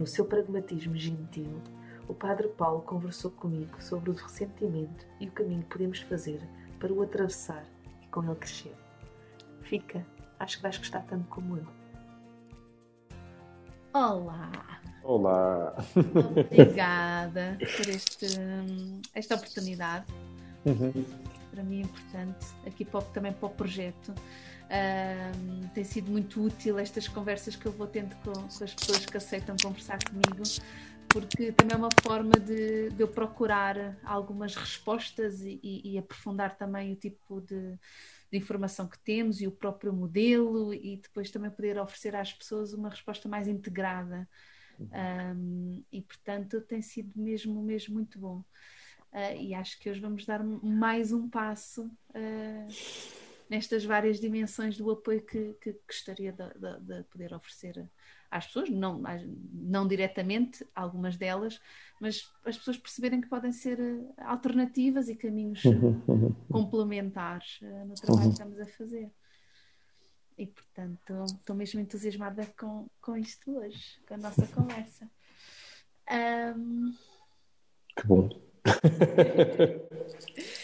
No seu pragmatismo gentil, o padre Paulo conversou comigo sobre o ressentimento e o caminho que podemos fazer para o atravessar e com ele crescer. Fica, acho que vais gostar tanto como eu. Olá! Olá! Obrigada por este, esta oportunidade. Uhum. Para mim é importante, aqui para, também para o projeto. Um, tem sido muito útil estas conversas que eu vou tendo com, as pessoas que aceitam conversar comigo, porque também é uma forma de, de eu procurar algumas respostas e, e, e aprofundar também o tipo de, de, informação que temos e o próprio modelo, e depois também poder oferecer às pessoas uma resposta mais integrada. Um, e portanto tem sido mesmo, mesmo muito bom. Uh, e acho que hoje vamos dar mais um passo uh, nestas várias dimensões do apoio que, que gostaria de, de, de, poder oferecer às pessoas, não, não diretamente, algumas delas, mas as pessoas perceberem que podem ser ah, alternativas e caminhos Uhum, uhum. complementares no trabalho que estamos a fazer. E, portanto, estou mesmo entusiasmada com, com isto hoje, com a nossa conversa. Um... Que bom.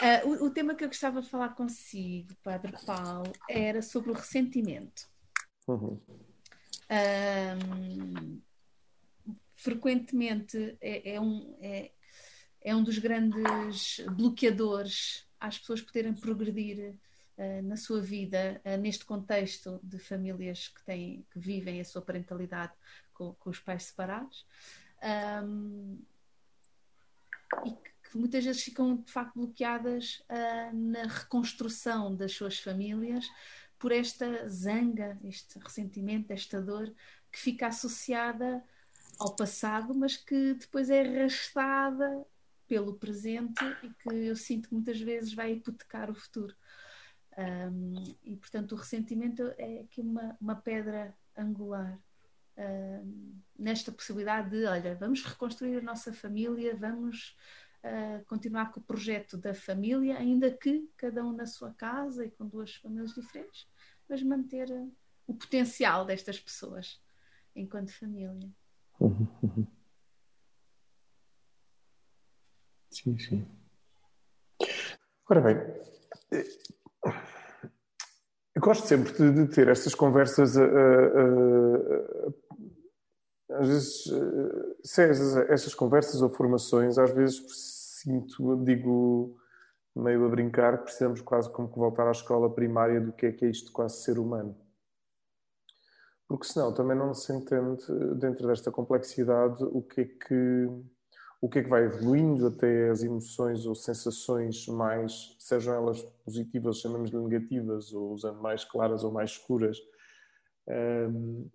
uh, o, o, tema que eu gostava de falar consigo, Padre Paulo, era sobre o ressentimento. Uhum. Um, frequentemente é, é, um, é, é um dos grandes bloqueadores às pessoas poderem progredir uh, na sua vida uh, neste contexto de famílias que, têm, que vivem a sua parentalidade com, com os pais separados. Um, e que muitas vezes ficam de facto bloqueadas uh, na reconstrução das suas famílias por esta zanga, este ressentimento, esta dor que fica associada ao passado, mas que depois é arrastada pelo presente e que eu sinto que muitas vezes vai hipotecar o futuro. Um, e portanto o ressentimento é aqui uma, uma pedra angular um, nesta possibilidade de, olha, vamos reconstruir a nossa família, vamos continuar com o projeto da família, ainda que cada um na sua casa e com duas famílias diferentes, mas manter uh, o potencial destas pessoas enquanto família. Sim, sim. Ora bem, eu gosto sempre de, de ter estas conversas. Uh, uh, às vezes, se essas, essas conversas ou formações, às vezes sinto, digo meio a brincar, que precisamos quase como que voltar à escola primária do que é que é isto quase ser humano. Porque senão também não se entende dentro desta complexidade o que é que o que é que vai evoluindo até as emoções ou sensações mais, sejam elas positivas, chamamos de negativas, ou usando mais claras ou mais escuras. Um,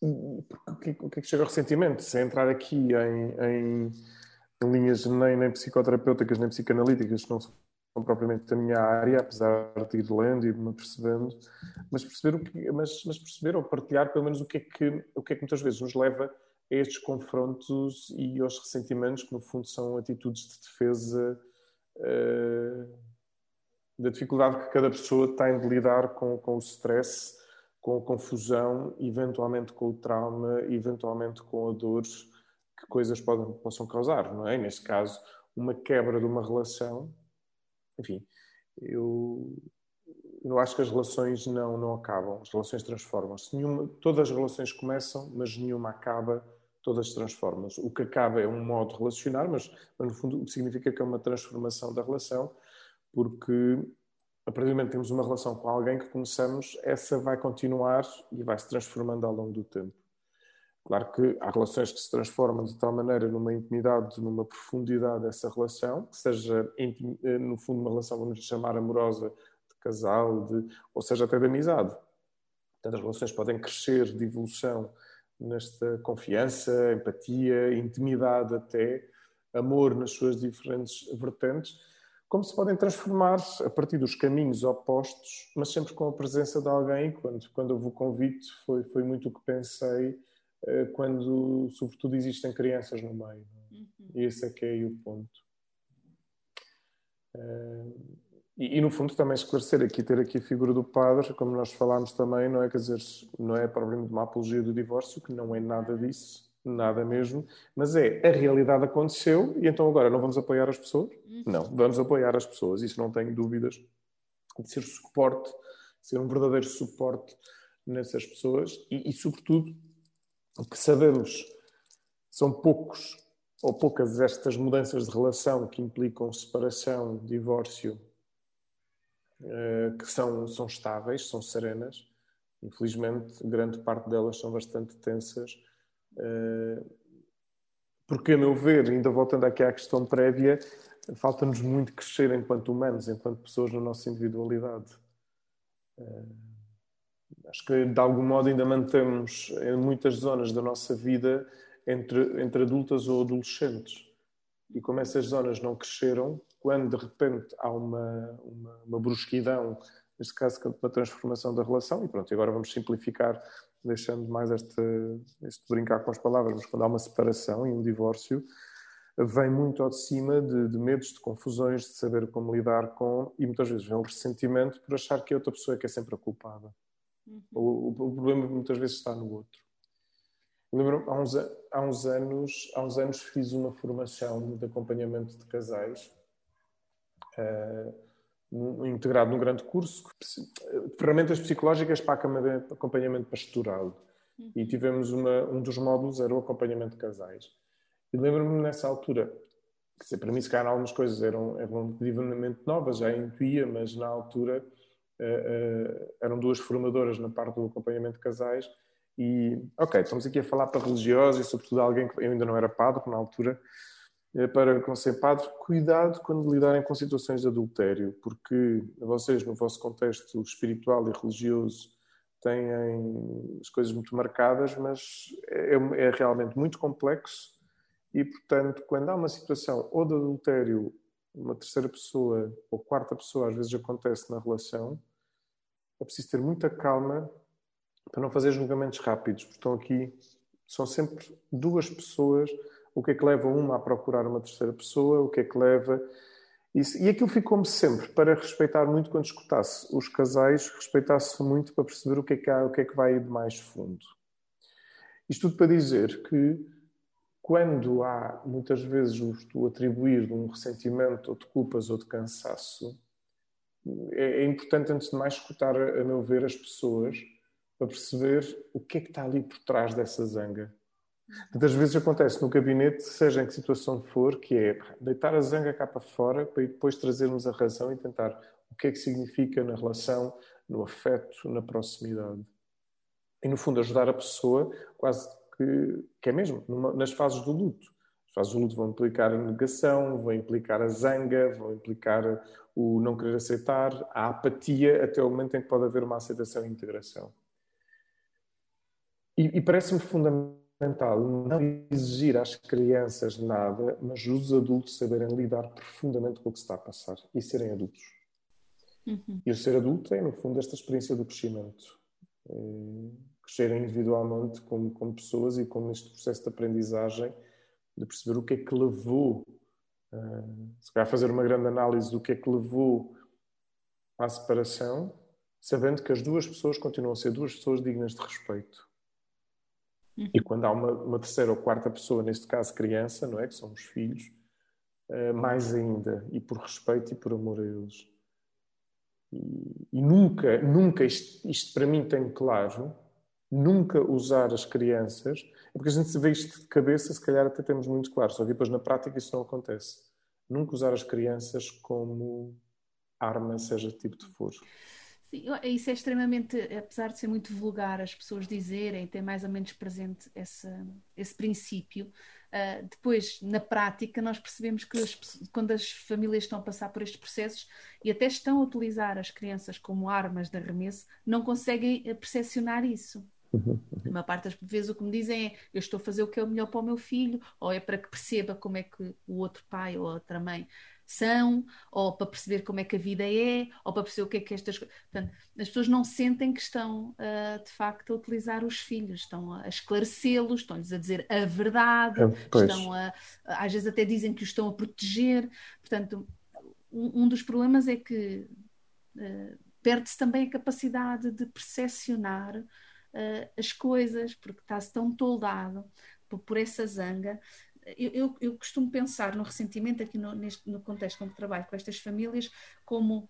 o, que, é que chega ao ressentimento? Sem entrar aqui em, em, linhas nem, nem psicoterapêuticas nem psicanalíticas, não são propriamente a minha área, apesar de ir lendo e me percebendo, mas perceber, o que, mas, mas perceber ou partilhar pelo menos o que, é que, o que é que muitas vezes nos leva a estes confrontos e aos ressentimentos, que no fundo são atitudes de defesa uh, da dificuldade que cada pessoa tem de lidar com, com o stress, com a confusão, eventualmente com o trauma, eventualmente com a dor que coisas podem, possam causar, não é? Neste caso, uma quebra de uma relação. Enfim, eu, eu acho que as relações não, não acabam, as relações transformam-se. Todas as relações começam, mas nenhuma acaba todas transformas. O que acaba é um modo de relacionar, mas, mas no fundo significa que é uma transformação da relação, porque a partir do momento que temos uma relação com alguém que conhecemos, essa vai continuar e vai se transformando ao longo do tempo. Claro que há relações que se transformam de tal maneira numa intimidade, numa profundidade dessa relação, que seja, eh, no fundo, uma relação, vamos chamar, amorosa, de casal, de, ou seja, até de amizade. Portanto, as relações podem crescer de evolução nesta confiança, empatia, intimidade até, amor nas suas diferentes vertentes, como se podem transformar a partir dos caminhos opostos, mas sempre com a presença de alguém. Quando, quando houve o convite, foi, foi muito o que pensei, eh, quando, sobretudo, existem crianças no meio. Uhum. E esse é que é aí o ponto. Eh, e, e, no fundo, também esclarecer aqui, ter aqui a figura do padre, como nós falámos também, não é, quer dizer, não é propriamente uma apologia do divórcio, que não é nada disso nada mesmo, mas é a realidade aconteceu e então agora não vamos apoiar as pessoas? Uhum. Não, vamos apoiar as pessoas, isso não tenho dúvidas de ser suporte, ser um verdadeiro suporte nessas pessoas e, e sobretudo, o que sabemos são poucos ou poucas estas mudanças de relação que implicam separação, divórcio, eh, que são, são estáveis, são serenas. Infelizmente, grande parte delas são bastante tensas porque, a meu ver, ainda voltando aqui à questão prévia, falta-nos muito crescer enquanto humanos, enquanto pessoas na nossa individualidade. Eh, acho que, de algum modo, ainda mantemos em muitas zonas da nossa vida entre, entre adultas ou adolescentes. E como essas zonas não cresceram, quando de repente há uma, uma, uma brusquidão, neste caso, uma transformação da relação, e pronto, agora vamos simplificar deixando mais este, este brincar com as palavras, mas quando há uma separação e um divórcio, vem muito ao de cima de, de, medos, de confusões, de saber como lidar com, e muitas vezes vem o ressentimento por achar que a outra pessoa é que é sempre a culpada. Uhum. O, o, problema muitas vezes está no outro. lembro, há uns, há, uns anos, há uns anos fiz uma formação de acompanhamento de casais. Uh, integrado num grande curso, ferramentas psicológicas para acompanhamento pastoral. E tivemos uma, um dos módulos era o acompanhamento de casais. E lembro-me nessa altura, que para mim se calhar algumas coisas eram, eram divinamente novas, já intuía, mas na altura uh, uh, eram duas formadoras na parte do acompanhamento de casais e, ok, estamos aqui a falar para religiosos e sobretudo alguém que eu ainda não era padre na altura, para com ser padre, cuidado quando lidarem com situações de adultério, porque vocês, no vosso contexto espiritual e religioso, têm as coisas muito marcadas, mas é, é realmente muito complexo e, portanto, quando há uma situação ou de adultério, uma terceira pessoa ou quarta pessoa às vezes acontece na relação, é preciso ter muita calma para não fazer julgamentos rápidos, porque estão aqui, são sempre duas pessoas o que é que leva uma a procurar uma terceira pessoa, o que é que leva. Isso. E aquilo ficou-me sempre para respeitar muito quando escutasse os casais, respeitasse muito para perceber o que é que há, o que é que vai de mais fundo. Isto tudo para dizer que quando há muitas vezes o atribuir de um ressentimento ou de culpas ou de cansaço, é, é importante antes de mais escutar, a meu ver, as pessoas para perceber o que é que está ali por trás dessa zanga. Muitas vezes acontece no gabinete, seja em que situação for, que é deitar a zanga cá para fora para depois trazermos a razão e tentar o que é que significa na relação, no afeto, na proximidade. E no fundo ajudar a pessoa quase que, que é mesmo, numa, nas fases do luto. As fases do luto vão implicar a negação, vão implicar a zanga, vão implicar o não querer aceitar, a apatia, até o momento em que pode haver uma aceitação e integração. E, e parece-me fundamental fundamental não exigir às crianças nada, mas os adultos saberem lidar profundamente com o que se está a passar e serem adultos. Uhum. E o ser adulto é, no fundo, esta experiência do crescimento. É crescerem individualmente como, como pessoas e como neste processo de aprendizagem, de perceber o que é que levou, uh, se calhar fazer uma grande análise do que é que levou à separação, sabendo que as duas pessoas continuam a ser duas pessoas dignas de respeito Uhum. E quando há uma, uma, terceira ou quarta pessoa, neste caso criança, não é? Que são os filhos, uh, mais ainda, e por respeito e por amor a eles. E, e nunca, nunca, isto, isto, para mim tem claro, nunca usar as crianças, é porque a gente vê isto de cabeça, se calhar até temos muito claro, só que depois na prática isso não acontece. Nunca usar as crianças como arma, seja tipo de for. Sim, isso é extremamente, apesar de ser muito vulgar as pessoas dizerem, ter mais ou menos presente esse, esse princípio, uh, depois, na prática, nós percebemos que as, quando as famílias estão a passar por estes processos e até estão a utilizar as crianças como armas de arremesso, não conseguem percepcionar isso. Uhum. A maior parte das vezes o que me dizem é eu estou a fazer o que é o melhor para o meu filho, ou é para que perceba como é que o outro pai ou a outra mãe são, ou para perceber como é que a vida é, ou para perceber o que é que estas coisas. Portanto, as pessoas não sentem que estão, uh, de facto, a utilizar os filhos, estão a esclarecê-los, estão-lhes a dizer a verdade, é, estão a, às vezes até dizem que os estão a proteger. Portanto, um, um dos problemas é que uh, perde-se também a capacidade de percepcionar uh, as coisas, porque está-se tão toldado por, por essa zanga eu, eu, eu, costumo pensar no ressentimento aqui no, neste, no contexto com que trabalho com estas famílias como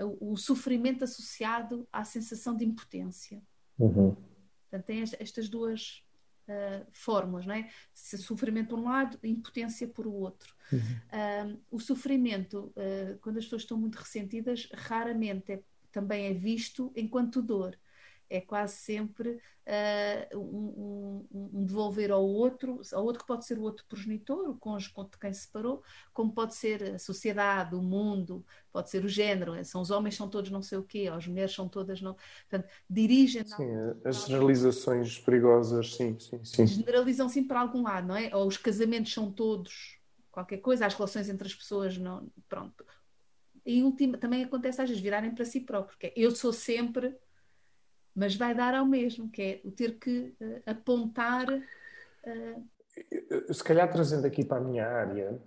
uh, o, o, sofrimento associado à sensação de impotência. Uhum. Portanto, tem estas duas uh, fórmulas, não é? Sofrimento por um lado, impotência por o outro. Uhum. Uh, o sofrimento, quando as pessoas estão muito ressentidas, raramente é, também é visto enquanto dor é quase sempre uh, um, um, um, devolver ao outro, ao outro que pode ser o outro progenitor, o cônjuge de quem se separou, como pode ser a sociedade, o mundo, pode ser o género, é, são os homens são todos não sei o quê, as mulheres são todas não. Portanto, dirigem. Sim, as generalizações perigosas, sim, sim, sim. Generalizam sim para algum lado, não é? Ou os casamentos são todos qualquer coisa, as relações entre as pessoas não. Pronto. E última, também acontece às vezes virarem para si próprio, porque é, eu sou sempre mas vai dar ao mesmo, que é o ter que uh, apontar. Uh... Se calhar trazendo aqui para a minha área,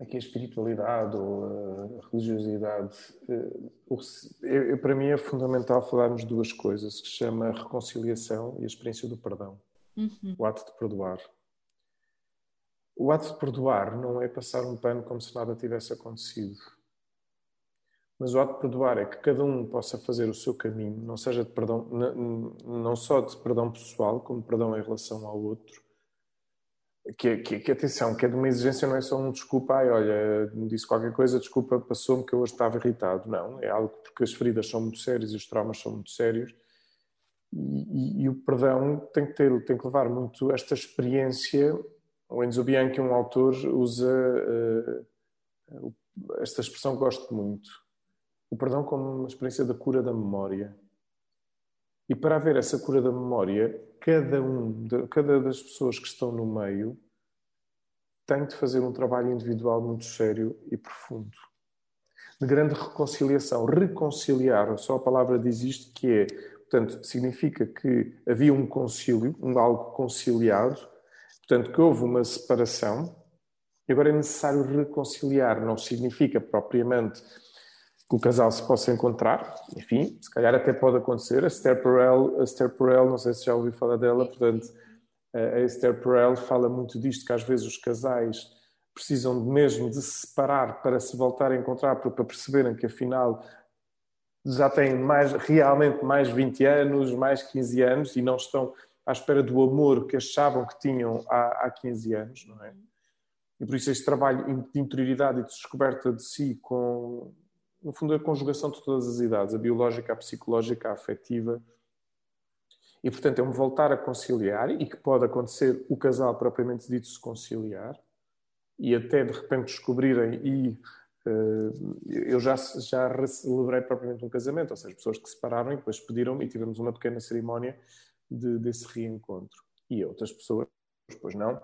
aqui a espiritualidade ou a religiosidade, uh, para mim é fundamental falarmos duas coisas, que se chama a reconciliação e a experiência do perdão. Uhum. O ato de perdoar. O ato de perdoar não é passar um pano como se nada tivesse acontecido mas o ato de perdoar é que cada um possa fazer o seu caminho, não seja de perdão, não só de perdão pessoal, como perdão em relação ao outro. Que, que, que atenção, que é de uma exigência, não é só um desculpa, ai, olha, me disse qualquer coisa, desculpa, passou-me que eu hoje estava irritado. Não, é algo porque as feridas são muito sérias e os traumas são muito sérios. E, e, e o perdão tem que ter, tem que levar muito esta experiência. O Enzo Bianchi, um autor, usa uh, esta expressão que gosto muito o perdão como uma experiência da cura da memória. E para haver essa cura da memória, cada um, cada das pessoas que estão no meio tem de fazer um trabalho individual muito sério e profundo. De grande reconciliação. Reconciliar, só a palavra diz isto, que é, portanto, significa que havia um concílio, um algo conciliado, portanto, que houve uma separação, e agora é necessário reconciliar. Não significa propriamente que o casal se possa encontrar, enfim, se calhar até pode acontecer. A Esther Perel, a Esther Perel não sei se já ouviu falar dela, portanto, a Esther Perel fala muito disto, que às vezes os casais precisam mesmo de se separar para se voltar a encontrar, para perceberem que afinal já têm mais, realmente mais 20 anos, mais 15 anos e não estão à espera do amor que achavam que tinham há, há 15 anos, não é? E por isso este trabalho de interioridade e de descoberta de si com, no fundo, a conjugação de todas as idades, a biológica, a psicológica, a afetiva. E, portanto, é um voltar a conciliar e que pode acontecer o casal propriamente dito se conciliar e até de repente descobrirem e uh, eu já, já celebrei propriamente um casamento, ou seja, pessoas que se separaram e depois pediram e tivemos uma pequena cerimónia de, desse reencontro. E outras pessoas, depois não,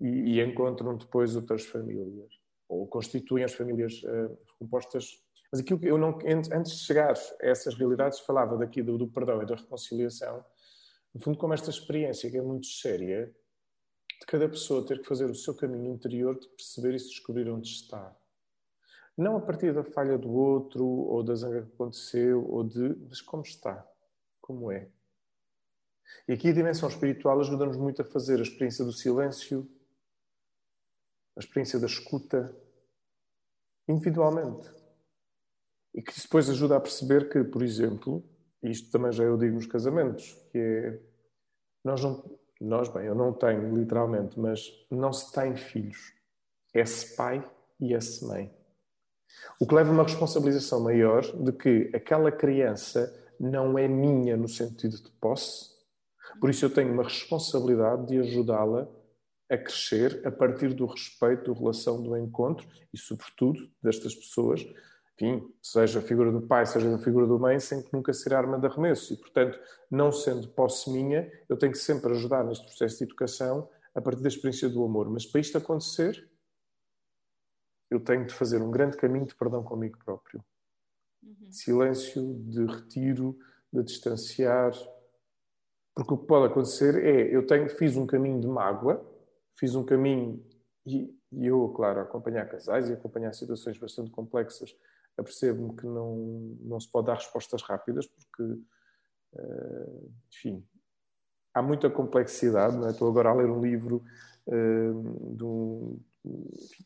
e, e encontram depois outras famílias ou constituem as famílias uh, compostas. Mas aquilo que eu não, antes de chegar a essas realidades, falava daqui do, do, perdão e da reconciliação, no fundo, como esta experiência que é muito séria, de cada pessoa ter que fazer o seu caminho interior de perceber e se descobrir onde está. Não a partir da falha do outro, ou da zanga que aconteceu, ou de. mas como está, como é. E aqui a dimensão espiritual ajuda-nos muito a fazer a experiência do silêncio, a experiência da escuta, individualmente. E que depois ajuda a perceber que, por exemplo, isto também já eu digo nos casamentos, que é nós não, nós bem, eu não tenho literalmente, mas não se tem filhos. É-se pai e é-se mãe. O que leva a uma responsabilização maior de que aquela criança não é minha no sentido de posse, por isso eu tenho uma responsabilidade de ajudá-la a crescer a partir do respeito, da relação, do encontro e, sobretudo, destas pessoas enfim, seja a figura do pai, seja a figura do mãe, sem que nunca ser arma de arremesso. E, portanto, não sendo posse minha, eu tenho que sempre ajudar neste processo de educação a partir da experiência do amor. Mas para isto acontecer, eu tenho de fazer um grande caminho de perdão comigo próprio. Uhum. Silêncio, de retiro, de distanciar. Porque o que pode acontecer é, eu tenho, fiz um caminho de mágoa, fiz um caminho, e, e eu, claro, acompanhar casais e acompanhar situações bastante complexas, apercebo-me que não, não se pode dar respostas rápidas, porque, uh, enfim, há muita complexidade. Não é? Estou agora a ler um livro uh, de um.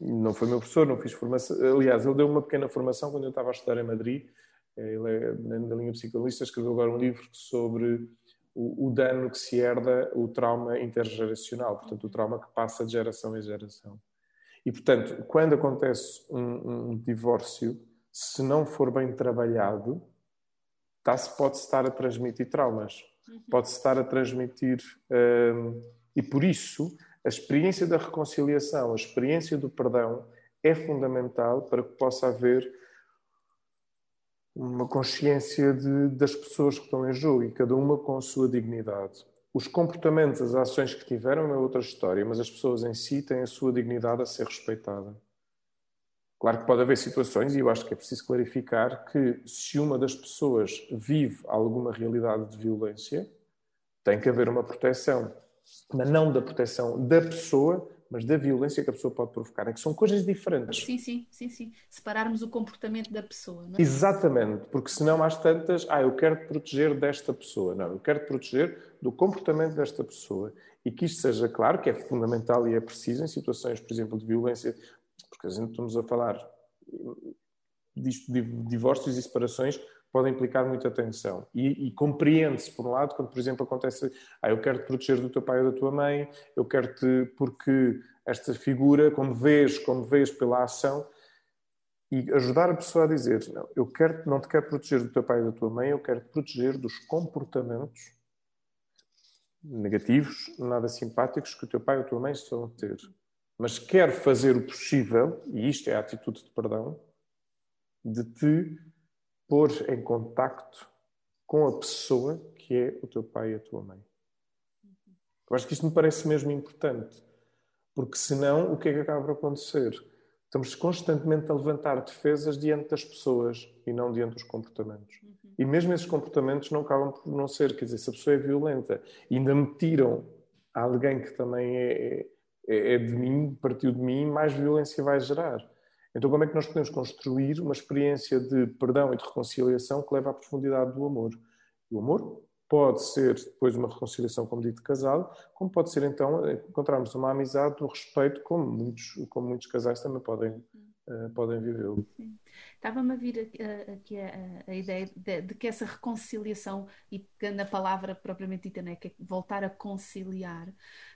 Não foi meu professor, não fiz formação. Aliás, ele deu uma pequena formação quando eu estava a estudar em Madrid. Ele é na linha psicanalista, escreveu agora um livro sobre o, o, dano que se herda, o trauma intergeracional, portanto, o trauma que passa de geração em geração. E, portanto, quando acontece um, um divórcio, se não for bem trabalhado, tá-se, pode estar a transmitir traumas, uhum. pode estar a transmitir. Um, e por isso, a experiência da reconciliação, a experiência do perdão é fundamental para que possa haver uma consciência de, das pessoas que estão em jogo e cada uma com a sua dignidade. Os comportamentos, as ações que tiveram é outra história, mas as pessoas em si têm a sua dignidade a ser respeitada. Claro que pode haver situações, e eu acho que é preciso clarificar, que se uma das pessoas vive alguma realidade de violência, tem que haver uma proteção. Mas não da proteção da pessoa, mas da violência que a pessoa pode provocar. É que são coisas diferentes. Sim, sim, sim, sim. Separarmos o comportamento da pessoa. Não é? Exatamente, porque senão às tantas, ah, eu quero te proteger desta pessoa. Não, eu quero te proteger do comportamento desta pessoa. E que isto seja claro, que é fundamental e é preciso em situações, por exemplo, de violência porque a gente estamos a falar disto de divórcios e separações podem implicar muita tensão. E, e compreende-se, por um lado, quando, por exemplo, acontece, ah, eu quero te proteger do teu pai ou da tua mãe, eu quero-te porque esta figura, como vês, como vês pela ação, e ajudar a pessoa a dizer, não, eu quero, não te quero proteger do teu pai ou da tua mãe, eu quero te proteger dos comportamentos negativos, nada simpáticos que o teu pai ou a tua mãe estão a ter mas quero fazer o possível, e isto é a atitude de perdão, de te pôr em contacto com a pessoa que é o teu pai e a tua mãe. Eu acho que isto me parece mesmo importante, porque senão o que é que acaba por acontecer? Estamos constantemente a levantar defesas diante das pessoas e não diante dos comportamentos. Uhum. E mesmo esses comportamentos não acabam por não ser, quer dizer, se a pessoa é violenta e ainda me tiram a alguém que também é, é, é de mim, partiu de mim, mais violência vai gerar. Então, como é que nós podemos construir uma experiência de perdão e de reconciliação que leva à profundidade do amor? O amor pode ser depois uma reconciliação, como dito, casal, como pode ser então encontrarmos uma amizade, um respeito, como muitos, como muitos casais também podem, uh, podem vivê-lo. Estava-me a vir aqui a, a, a ideia de, de, que essa reconciliação, e pegando a palavra propriamente dita, né, que é voltar a conciliar,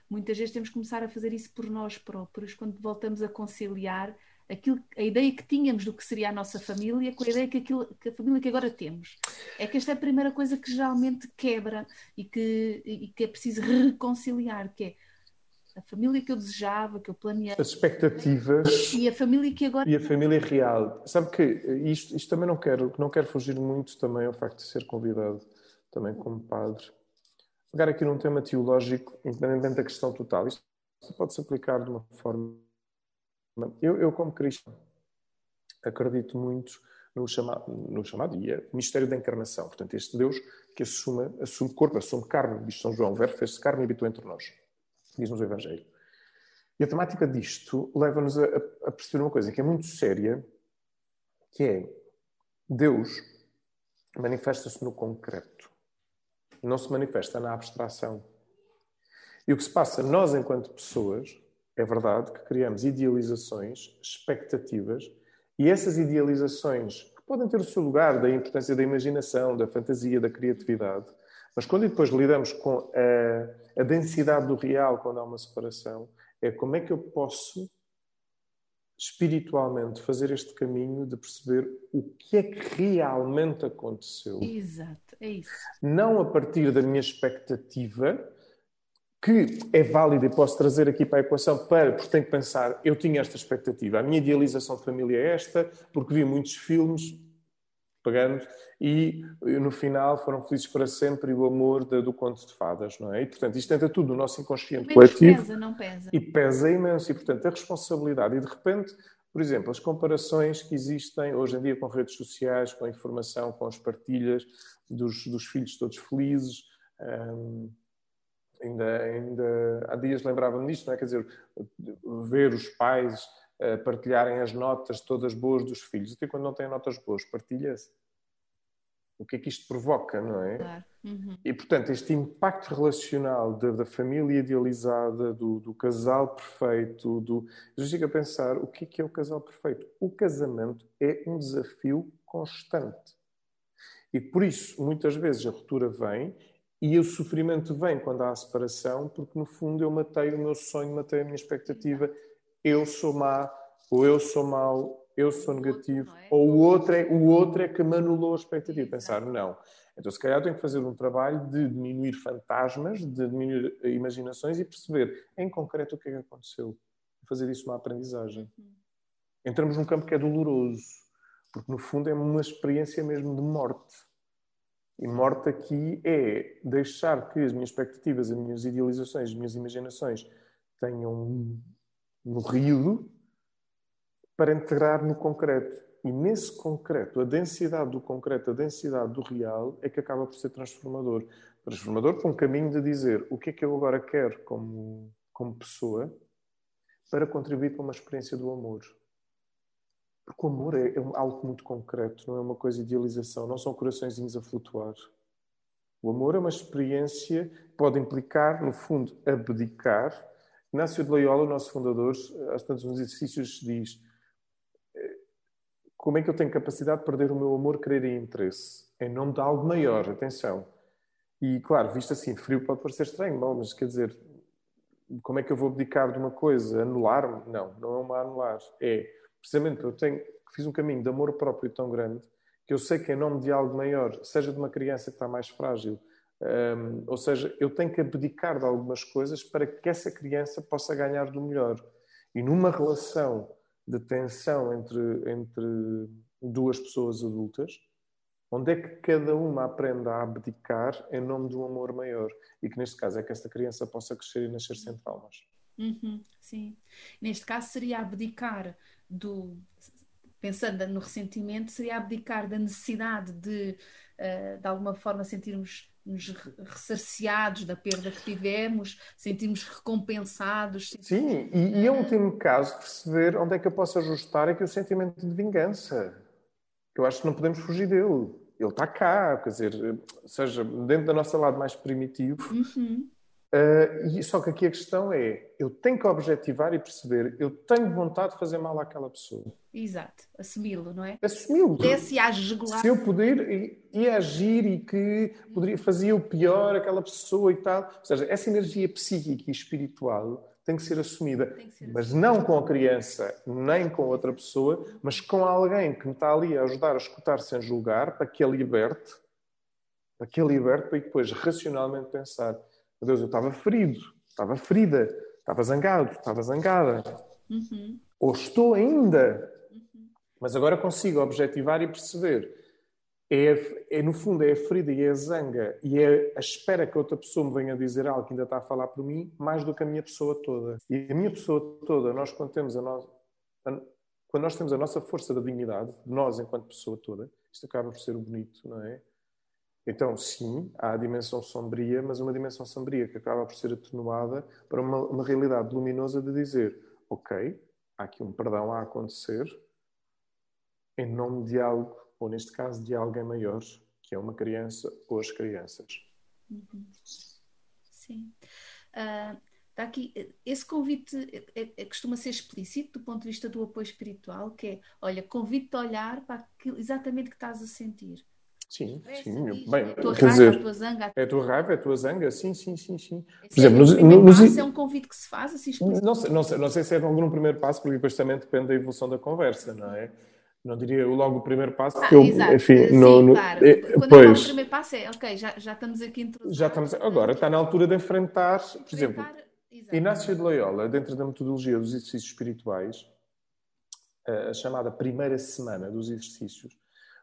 muitas vezes temos que começar a fazer isso por nós próprios, quando voltamos a conciliar aquilo, a ideia que tínhamos do que seria a nossa família com a ideia que, aquilo, que a família que agora temos. É que esta é a primeira coisa que geralmente quebra e que, e que é preciso reconciliar, que é a família que eu desejava, que eu planeava. As expectativas. E a família que agora. E a família real. Sabe que isto, isto também não quero, não quero fugir muito também ao facto de ser convidado também como padre pegar aqui num tema teológico, independentemente da questão total. Isto pode-se aplicar de uma forma. Eu, eu, como cristão, acredito muito no chamado, no chamado e é mistério da encarnação. Portanto, este Deus que assume, assume corpo, assume carne, diz São João, o Verbo fez-se carne e habitou entre nós. Diz-nos o Evangelho. E a temática disto leva-nos a, a perceber uma coisa que é muito séria, que é Deus manifesta-se no concreto não se manifesta na abstração. E o que se passa, nós, enquanto pessoas, é verdade que criamos idealizações, expectativas, e essas idealizações, que podem ter o seu lugar da importância da imaginação, da fantasia, da criatividade, mas quando depois lidamos com a, a densidade do real, quando há uma separação, é como é que eu posso espiritualmente fazer este caminho de perceber o que é que realmente aconteceu. Exato, é isso. Não a partir da minha expectativa, que é válida e posso trazer aqui para a equação para, porque tenho que pensar, eu tinha esta expectativa, a minha idealização de família é esta, porque vi muitos filmes, pagando, e no final foram felizes para sempre e o amor do conto de fadas, não é? E, portanto, isto entra tudo no nosso inconsciente Menos coletivo. pesa, não pesa. E pesa imenso. E, portanto, a responsabilidade. E, de repente, por exemplo, as comparações que existem hoje em dia com redes sociais, com a informação, com as partilhas dos, dos filhos todos felizes. hum, ainda, ainda há dias lembrava-me disto, não é? Quer dizer, ver os pais eh, partilharem as notas todas boas dos filhos. Até quando não têm notas boas, partilha-se. O que é que isto provoca, não é? Claro. Uhum. E, portanto, este impacto relacional da, da família idealizada, do, do casal perfeito, do... eu chego a pensar, o que é que é o casal perfeito? O casamento é um desafio constante. E por isso, muitas vezes, a ruptura vem e o sofrimento vem quando há a separação, porque, no fundo, eu matei o meu sonho, matei a minha expectativa. Eu sou má, ou eu sou mau, eu sou negativo, é? ou o outro é, o outro é que me anulou a expectativa. Pensar, não. Então, se calhar, eu tenho que fazer um trabalho de diminuir fantasmas, de diminuir imaginações e perceber, em concreto, o que é que aconteceu. Fazer isso uma aprendizagem. Entramos num campo que é doloroso, porque, no fundo, é uma experiência mesmo de morte. E morte aqui é deixar que as minhas expectativas, as minhas idealizações, as minhas imaginações tenham morrido para integrar no concreto. E nesse concreto, a densidade do concreto, a densidade do real, é que acaba por ser transformador. Transformador para um caminho de dizer o que é que eu agora quero como, como pessoa para contribuir para uma experiência do amor. Porque o amor é, é algo muito concreto, não é uma coisa de idealização, não são coraçõezinhos a flutuar. O amor é uma experiência que pode implicar, no fundo, abdicar. Inácio de Loyola, o nosso fundador, às tantas nos exercícios diz como é que eu tenho capacidade de perder o meu amor, querer e interesse? Em nome de algo maior, atenção. E, claro, visto assim, frio pode parecer estranho, bom, mas quer dizer, como é que eu vou abdicar de uma coisa? Anular-me? Não, não é uma anular. É, precisamente, eu tenho, fiz um caminho de amor próprio tão grande que eu sei que em nome de algo maior, seja de uma criança que está mais frágil, um, ou seja, eu tenho que abdicar de algumas coisas para que essa criança possa ganhar do melhor. E numa relação de tensão entre, entre duas pessoas adultas, onde é que cada uma aprenda a abdicar em nome de um amor maior? E que neste caso é que esta criança possa crescer e nascer sem traumas. Uhum, sim. Neste caso seria abdicar do. Pensando no ressentimento, seria abdicar da necessidade de, uh, de alguma forma, sentirmos nos ressarciados da perda que tivemos, sentirmos recompensados. Sim, e, e em último caso, perceber onde é que eu posso ajustar aqui o sentimento de vingança. Eu acho que não podemos fugir dele. Ele está cá, quer dizer, seja dentro do nosso lado mais primitivo. Uhum. Uh, e só que aqui a questão é: eu tenho que objetivar e perceber, eu tenho vontade de fazer mal àquela pessoa. Exato, assumi-lo, não é? Assumi-lo. Desce a jugular. Se eu puder e, e agir e que poderia, fazia o pior àquela pessoa e tal. Ou seja, essa energia psíquica e espiritual tem que ser assumida. que ser mas não com a criança, nem com outra pessoa, mas com alguém que me está ali a ajudar a escutar sem julgar, para que a liberte, para que a liberte, para depois racionalmente pensar meu Deus, eu estava ferido, estava ferida, estava zangado, estava zangada. Uhum. Ou estou ainda. Mas agora consigo objetivar e perceber. É, é, no fundo, é a ferida e é a zanga e é a espera que outra pessoa me venha dizer algo que ainda está a falar por mim, mais do que a minha pessoa toda. E a minha pessoa toda, nós quando temos a, no... a... quando nós temos a nossa força da dignidade, de nós enquanto pessoa toda, isto acaba por ser o bonito, não é? Então, sim, há a dimensão sombria, mas uma dimensão sombria que acaba por ser atenuada para uma, uma realidade luminosa de dizer: ok, há aqui um perdão a acontecer em nome de algo, ou neste caso de alguém maior, que é uma criança ou as crianças. Uhum. Sim. Uh, está aqui, esse convite é, é, costuma ser explícito do ponto de vista do apoio espiritual, que é, olha, convite-te a olhar para aquilo exatamente que estás a sentir. Sim, É sim. Bem, é a tua quer raiva, dizer, a tua zanga. é a tua raiva, é a tua zanga, sim, sim, sim, sim. Esse Por exemplo, é, nos- nos- passo é um convite que se faz assim. Não sei, não, sei, não sei se é algum primeiro passo, porque depois também depende da evolução da conversa, não é? não diria logo o primeiro passo, Ah, eu, exato. enfim, Sim, no, no- claro. eh, Quando eu falo pois, o primeiro passo é, ok, já, já estamos aqui introduzidos. já estamos, agora está na altura de enfrentar, por exemplo, Exato. Inácio de Loyola, dentro da metodologia dos exercícios espirituais, a chamada primeira semana dos exercícios.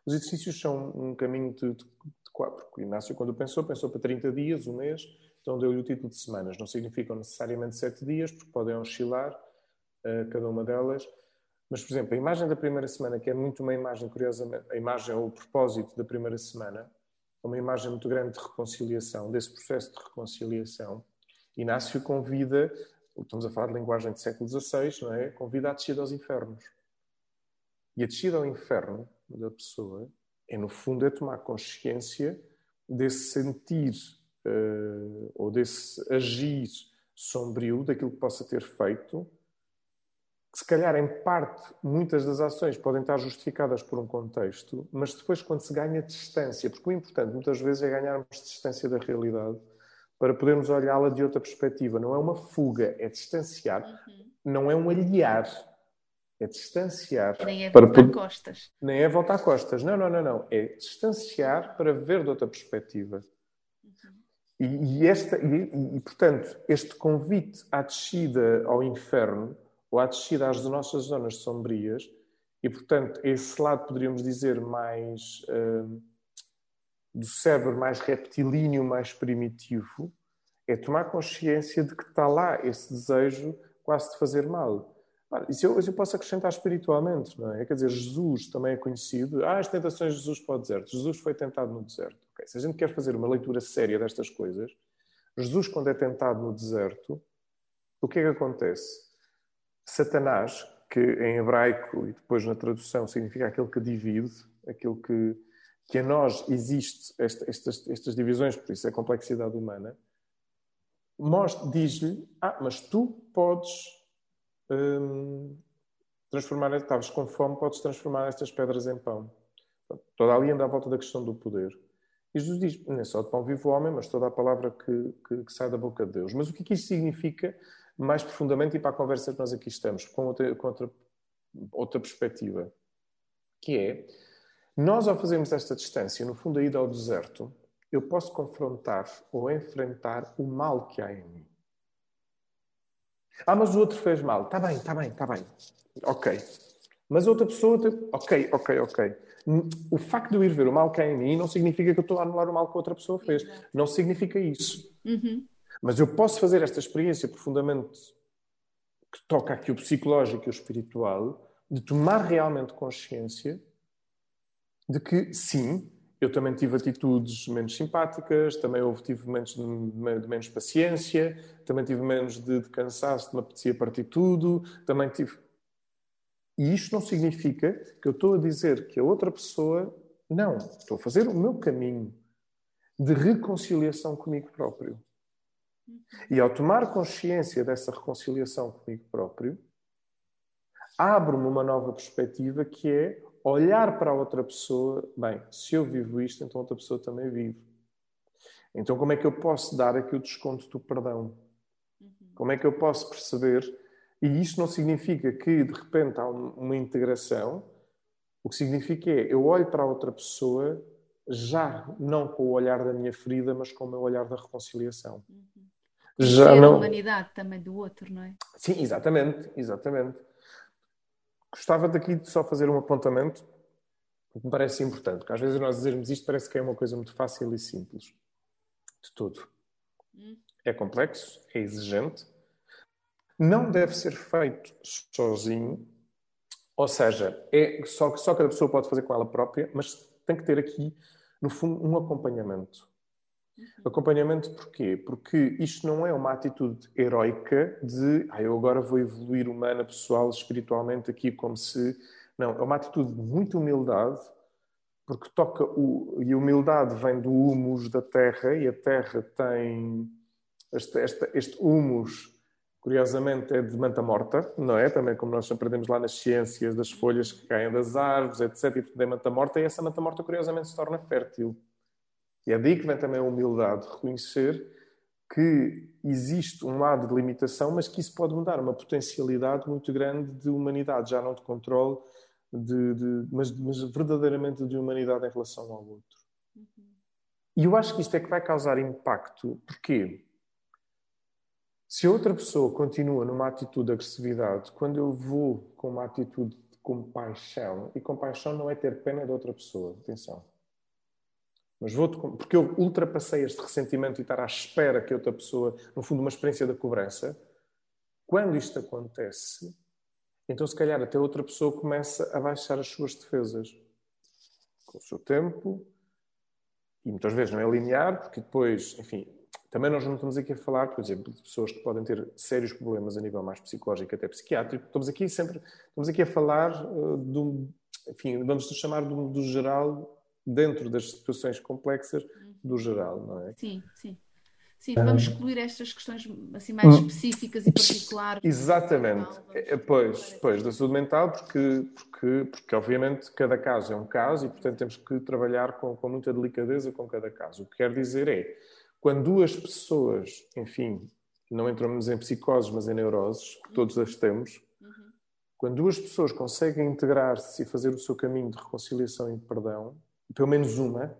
Os exercícios são um caminho de, de, de quatro. O Inácio, quando pensou, pensou para 30 dias, um mês, então deu-lhe o título de semanas. Não significam necessariamente sete dias, porque podem oscilar uh, cada uma delas. Mas, por exemplo, a imagem da primeira semana, que é muito uma imagem, curiosamente, a imagem ou o propósito da primeira semana, é uma imagem muito grande de reconciliação, desse processo de reconciliação. Inácio convida, estamos a falar de linguagem do século XVI, não é? Convida a descida aos infernos. E a descida ao inferno da pessoa é, no fundo, é tomar consciência desse sentir uh, ou desse agir sombrio, daquilo que possa ter feito, que se calhar, em parte, muitas das ações podem estar justificadas por um contexto, mas depois, quando se ganha distância, porque o importante muitas vezes é ganharmos distância da realidade para podermos olhá-la de outra perspectiva. Não é uma fuga, é distanciar, uhum. não é um aliar, é distanciar. Nem é voltar para... costas. Nem é voltar costas. Não, não, não, não. É distanciar para ver de outra perspectiva. Uhum. E, e, esta, e, e, portanto, este convite à descida ao inferno, ou à descida às nossas zonas sombrias, e, portanto, esse lado, poderíamos dizer, mais uh, do cérebro mais reptilíneo, mais primitivo, é tomar consciência de que está lá esse desejo quase de fazer mal. Isso eu, eu posso acrescentar espiritualmente, não é? Quer dizer, Jesus também é conhecido. Ah, as tentações de Jesus para o deserto. Jesus foi tentado no deserto. Okay. Se a gente quer fazer uma leitura séria destas coisas, Jesus, quando é tentado no deserto, o que é que acontece? Satanás, que em hebraico e depois na tradução significa aquele que divide, aquele que, que a nós existe esta, estas, estas divisões, por isso é a complexidade humana, diz-lhe: Ah, mas tu podes hum, transformar, estavas com fome, podes transformar estas pedras em pão. Toda ali anda à volta da questão do poder. E Jesus diz: nem só de pão vive o homem, mas toda a palavra que, que, que, sai da boca de Deus. Mas o que é que isto significa mais profundamente e para a conversa que nós aqui estamos, com outra, com outra, outra perspectiva? Que é, nós ao fazermos esta distância, no fundo a ida ao deserto, eu posso confrontar ou enfrentar o mal que há em mim. Ah, mas o outro fez mal. Está bem, está bem, está bem. Ok. Mas outra pessoa. Ok, ok, ok. O facto de eu ir ver o mal que há em mim não significa que eu estou a anular o mal que outra pessoa fez. Não significa isso. Uhum. Mas eu posso fazer esta experiência profundamente que toca aqui o psicológico e o espiritual, de tomar realmente consciência de que, sim, eu também tive atitudes menos simpáticas, também houve, tive momentos de, de menos paciência, também tive menos de, de cansaço, de me apetecia partir tudo, também tive. E isto não significa que eu estou a dizer que a outra pessoa. Não, estou a fazer o meu caminho de reconciliação comigo próprio. E ao tomar consciência dessa reconciliação comigo próprio, abre-me uma nova perspectiva que é olhar para a outra pessoa, bem, se eu vivo isto, então outra pessoa também vive. Então, como é que eu posso dar aqui o desconto do perdão? Como é que eu posso perceber? E isto não significa que, de repente, há uma integração. O que significa é, eu olho para a outra pessoa já não com o olhar da minha ferida, mas com o meu olhar da reconciliação. Uhum. Já não... a humanidade também do outro, não é? Sim, exatamente, exatamente. Gostava daqui de só fazer um apontamento que me parece importante, porque às vezes nós dizermos isto parece que é uma coisa muito fácil e simples. De tudo. É complexo, é exigente, não deve ser feito sozinho, ou seja, é só, só cada pessoa pode fazer com ela própria, mas tem que ter aqui, no fundo, um acompanhamento. Acompanhamento porquê? Porque isto não é uma atitude heroica de ah, eu agora vou evoluir humana, pessoal, espiritualmente aqui como se. Não, é uma atitude de muita humildade, porque toca o. E a humildade vem do humus da terra, e a terra tem. Este, este, este humus, curiosamente, é de manta morta, não é? Também como nós aprendemos lá nas ciências das folhas que caem das árvores, etc. E portanto é manta morta, e essa manta morta, curiosamente, se torna fértil. E é daí que vem também a humildade, reconhecer que existe um lado de limitação, mas que isso pode mudar, uma potencialidade muito grande de humanidade, já não de controle, de, de mas, mas, verdadeiramente de humanidade em relação ao outro. Uhum. E eu acho que isto é que vai causar impacto. Porquê? Se a outra pessoa continua numa atitude de agressividade, quando eu vou com uma atitude de compaixão, e compaixão não é ter pena de outra pessoa, atenção. Mas vou porque eu ultrapassei este ressentimento e estar à espera que outra pessoa, no fundo, uma experiência da cobrança. Quando isto acontece, então se calhar até outra pessoa começa a baixar as suas defesas com o seu tempo, e muitas vezes não é linear, porque depois, enfim, também nós não estamos aqui a falar, por exemplo, de pessoas que podem ter sérios problemas a nível mais psicológico, até psiquiátrico. Estamos aqui sempre, estamos aqui a falar uh, do, enfim, vamos chamar do, do geral dentro das situações complexas do geral, não é? Sim, sim. Sim, vamos excluir estas questões assim mais hum. específicas e particulares. Exatamente. É, pois, pois, da saúde mental, porque, porque, porque obviamente cada caso é um caso e, portanto, temos que trabalhar com, com muita delicadeza com cada caso. O que quer dizer é, quando duas pessoas, enfim, não entramos em psicoses, mas em neuroses, que todos as temos, uhum. quando duas pessoas conseguem integrar-se e fazer o seu caminho de reconciliação e de perdão, pelo menos uma,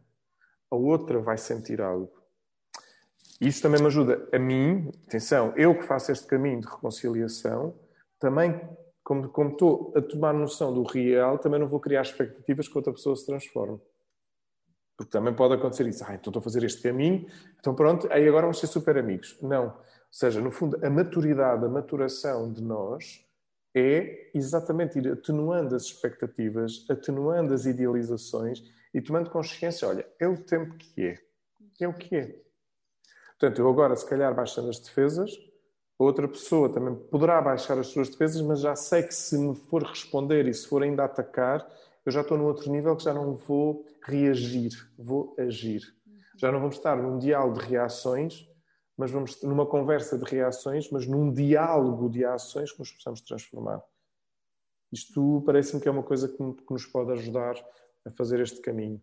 a outra vai sentir algo. Isso também me ajuda a mim, atenção, eu que faço este caminho de reconciliação, também, como, como estou a tomar noção do real, também não vou criar expectativas que outra pessoa se transforme. Porque também pode acontecer isso. Ah, então estou a fazer este caminho, então pronto, aí agora vamos ser super amigos. Não. Ou seja, no fundo, a maturidade, a maturação de nós é exatamente ir atenuando as expectativas, atenuando as idealizações e tomando consciência, olha, é o tempo que é. É o que é. Portanto, eu agora, se calhar, baixando as defesas, outra pessoa também poderá baixar as suas defesas, mas já sei que se me for responder e se for ainda atacar, eu já estou num outro nível que já não vou reagir, vou agir. Já não vamos estar num diálogo de reações, mas vamos numa conversa de reações, mas num diálogo de ações que nos possamos transformar. Isto parece-me que é uma coisa que nos pode ajudar a fazer este caminho.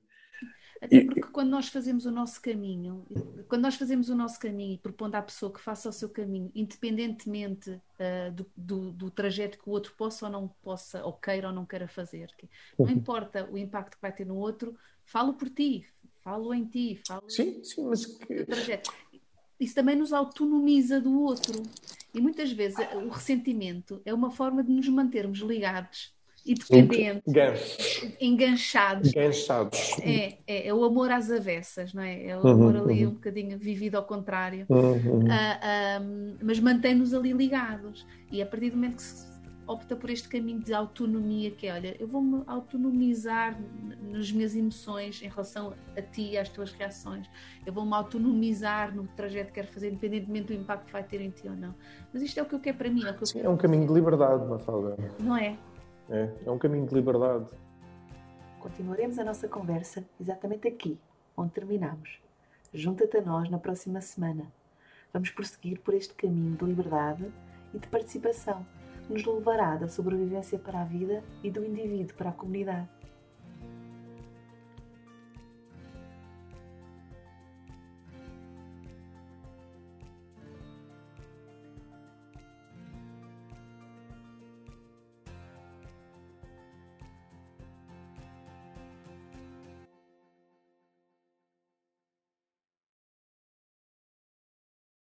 Até porque quando nós fazemos o nosso caminho, quando nós fazemos o nosso caminho e propondo à pessoa que faça o seu caminho, independentemente uh, do, do, do, trajeto que o outro possa ou não possa, ou queira ou não queira fazer, não uhum. importa o impacto que vai ter no outro, falo por ti, falo em ti, falo sim, sim, mas que... trajeto. Isso também nos autonomiza do outro. E muitas vezes o ressentimento é uma forma de nos mantermos ligados e dependentes, enganchados. Enganchados. É, é, é, o amor às avessas, não é? É o amor uhum, ali uhum. um bocadinho vivido ao contrário. Uhum. Uh, ah, um, mas mantém-nos ali ligados. E a partir do momento que se opta por este caminho de autonomia, que é, olha, eu vou-me autonomizar nas minhas emoções em relação a ti e às tuas reações. Eu vou-me autonomizar no trajeto que quero fazer, independentemente do impacto que vai ter em ti ou não. Mas isto é o que eu quero para mim. É, o que eu Sim, é um caminho de liberdade, Mafalda. Não é? É, é um caminho de liberdade. Continuaremos a nossa conversa exatamente aqui, onde terminamos. Junta-te a nós na próxima semana. Vamos prosseguir por este caminho de liberdade e de participação nos levará da sobrevivência para a vida e do indivíduo para a comunidade.